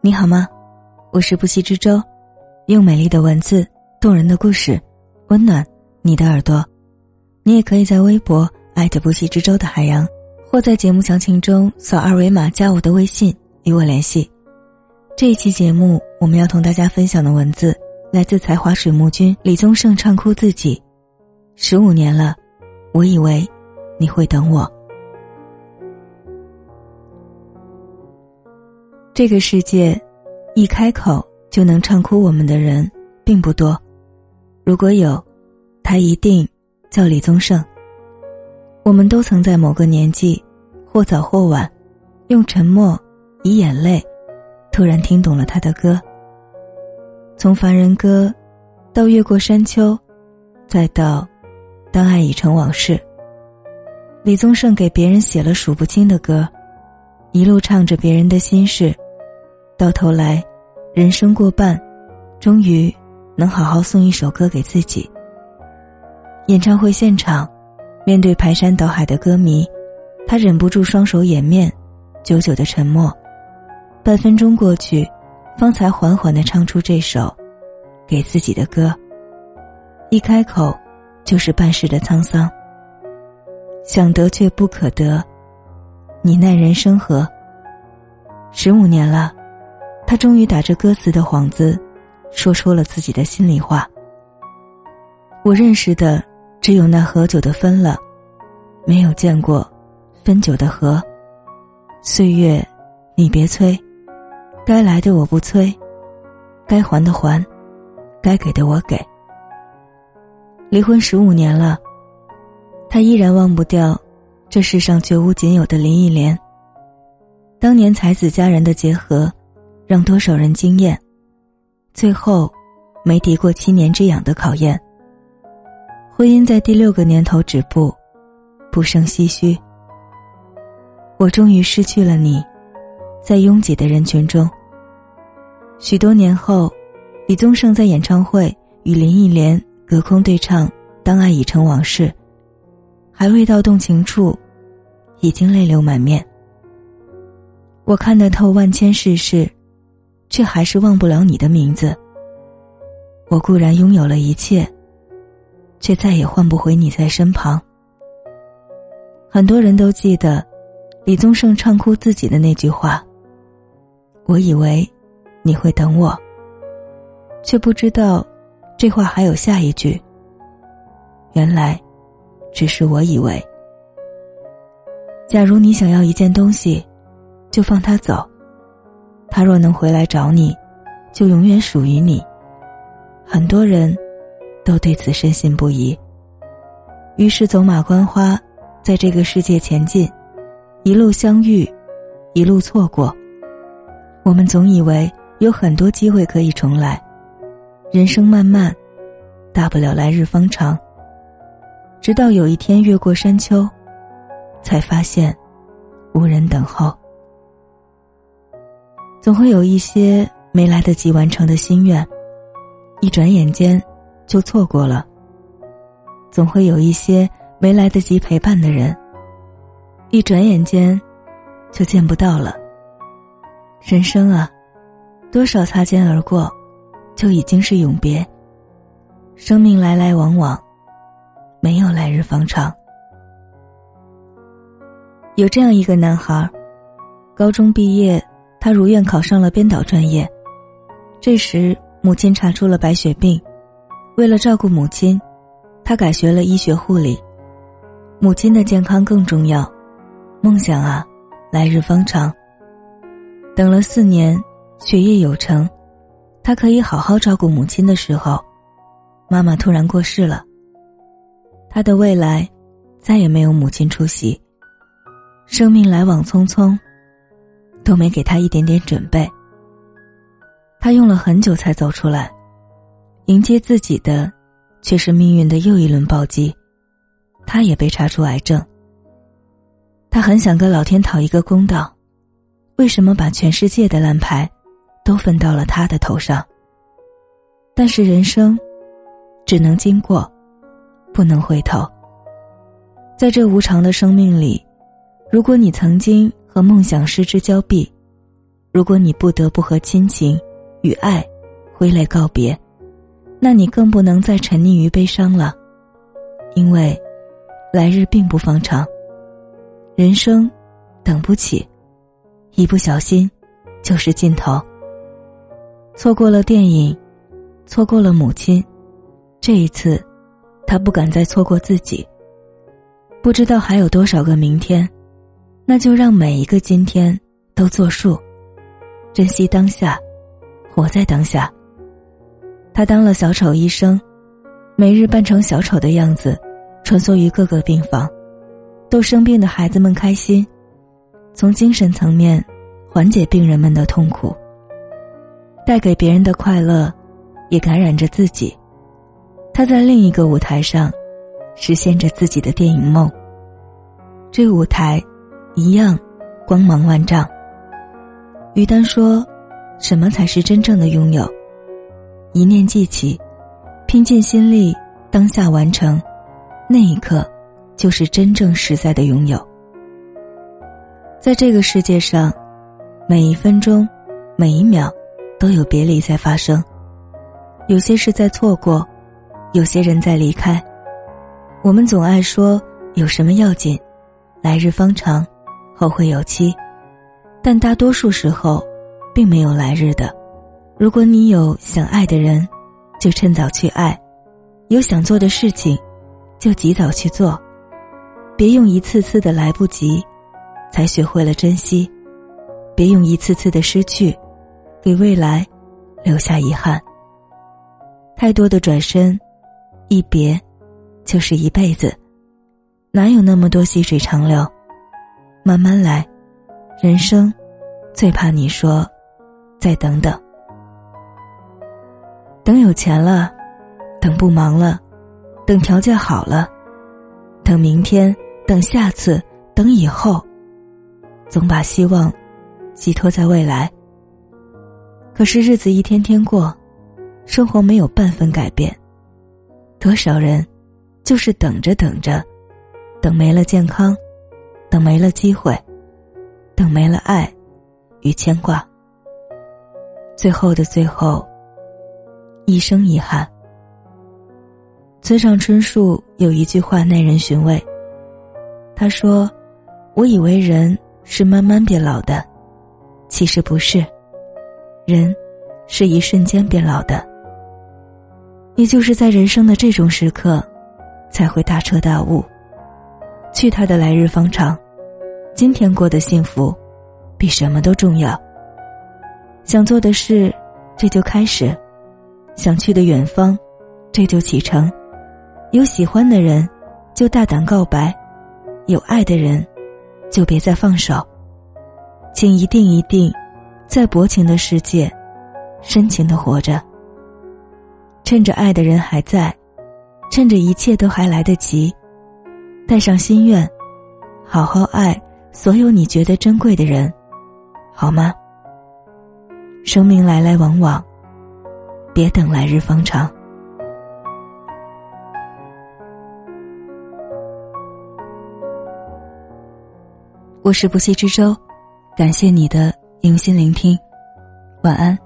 你好吗？我是不息之舟，用美丽的文字、动人的故事，温暖你的耳朵。你也可以在微博艾特不息之舟的海洋，或在节目详情中扫二维码加我的微信与我联系。这一期节目我们要同大家分享的文字，来自才华水木君李宗盛唱哭自己。十五年了，我以为你会等我。这个世界，一开口就能唱哭我们的人并不多。如果有，他一定叫李宗盛。我们都曾在某个年纪，或早或晚，用沉默，以眼泪，突然听懂了他的歌。从凡人歌，到越过山丘，再到当爱已成往事。李宗盛给别人写了数不清的歌，一路唱着别人的心事。到头来，人生过半，终于能好好送一首歌给自己。演唱会现场，面对排山倒海的歌迷，他忍不住双手掩面，久久的沉默。半分钟过去，方才缓缓的唱出这首给自己的歌。一开口，就是半世的沧桑。想得却不可得，你奈人生何？十五年了。他终于打着歌词的幌子，说出了自己的心里话。我认识的只有那合久的分了，没有见过分久的合。岁月，你别催，该来的我不催，该还的还，该给的我给。离婚十五年了，他依然忘不掉这世上绝无仅有的林忆莲。当年才子佳人的结合。让多少人惊艳，最后没敌过七年之痒的考验。婚姻在第六个年头止步，不胜唏嘘。我终于失去了你，在拥挤的人群中。许多年后，李宗盛在演唱会与林忆莲隔空对唱《当爱已成往事》，还未到动情处，已经泪流满面。我看得透万千世事。却还是忘不了你的名字。我固然拥有了一切，却再也换不回你在身旁。很多人都记得李宗盛唱哭自己的那句话：“我以为你会等我。”却不知道这话还有下一句。原来，只是我以为。假如你想要一件东西，就放他走。他若能回来找你，就永远属于你。很多人，都对此深信不疑。于是走马观花，在这个世界前进，一路相遇，一路错过。我们总以为有很多机会可以重来，人生漫漫，大不了来日方长。直到有一天越过山丘，才发现，无人等候。总会有一些没来得及完成的心愿，一转眼间就错过了。总会有一些没来得及陪伴的人，一转眼间就见不到了。人生啊，多少擦肩而过，就已经是永别。生命来来往往，没有来日方长。有这样一个男孩，高中毕业。他如愿考上了编导专业，这时母亲查出了白血病，为了照顾母亲，他改学了医学护理。母亲的健康更重要，梦想啊，来日方长。等了四年，学业有成，他可以好好照顾母亲的时候，妈妈突然过世了。他的未来，再也没有母亲出席。生命来往匆匆。都没给他一点点准备。他用了很久才走出来，迎接自己的，却是命运的又一轮暴击。他也被查出癌症。他很想跟老天讨一个公道，为什么把全世界的烂牌，都分到了他的头上？但是人生，只能经过，不能回头。在这无常的生命里，如果你曾经和梦想失之交臂，如果你不得不和亲情与爱挥泪告别，那你更不能再沉溺于悲伤了，因为来日并不方长。人生等不起，一不小心就是尽头。错过了电影，错过了母亲，这一次，他不敢再错过自己。不知道还有多少个明天，那就让每一个今天都作数，珍惜当下，活在当下。他当了小丑医生，每日扮成小丑的样子，穿梭于各个病房。逗生病的孩子们开心，从精神层面缓解病人们的痛苦，带给别人的快乐，也感染着自己。他在另一个舞台上，实现着自己的电影梦。这个舞台，一样，光芒万丈。于丹说：“什么才是真正的拥有？一念记起，拼尽心力，当下完成，那一刻。”就是真正实在的拥有。在这个世界上，每一分钟、每一秒，都有别离在发生。有些事在错过，有些人在离开。我们总爱说有什么要紧，来日方长，后会有期。但大多数时候，并没有来日的。如果你有想爱的人，就趁早去爱；有想做的事情，就及早去做。别用一次次的来不及，才学会了珍惜；别用一次次的失去，给未来留下遗憾。太多的转身，一别就是一辈子，哪有那么多细水长流？慢慢来，人生最怕你说再等等，等有钱了，等不忙了，等条件好了，等明天。等下次，等以后，总把希望寄托在未来。可是日子一天天过，生活没有半分改变。多少人就是等着等着，等没了健康，等没了机会，等没了爱与牵挂，最后的最后，一生遗憾。村上春树有一句话耐人寻味。他说：“我以为人是慢慢变老的，其实不是，人是一瞬间变老的。也就是在人生的这种时刻，才会大彻大悟。去他的来日方长，今天过得幸福，比什么都重要。想做的事，这就开始；想去的远方，这就启程。有喜欢的人，就大胆告白。”有爱的人，就别再放手，请一定一定，在薄情的世界，深情的活着。趁着爱的人还在，趁着一切都还来得及，带上心愿，好好爱所有你觉得珍贵的人，好吗？生命来来往往，别等来日方长。我是不息之舟，感谢你的用心聆听，晚安。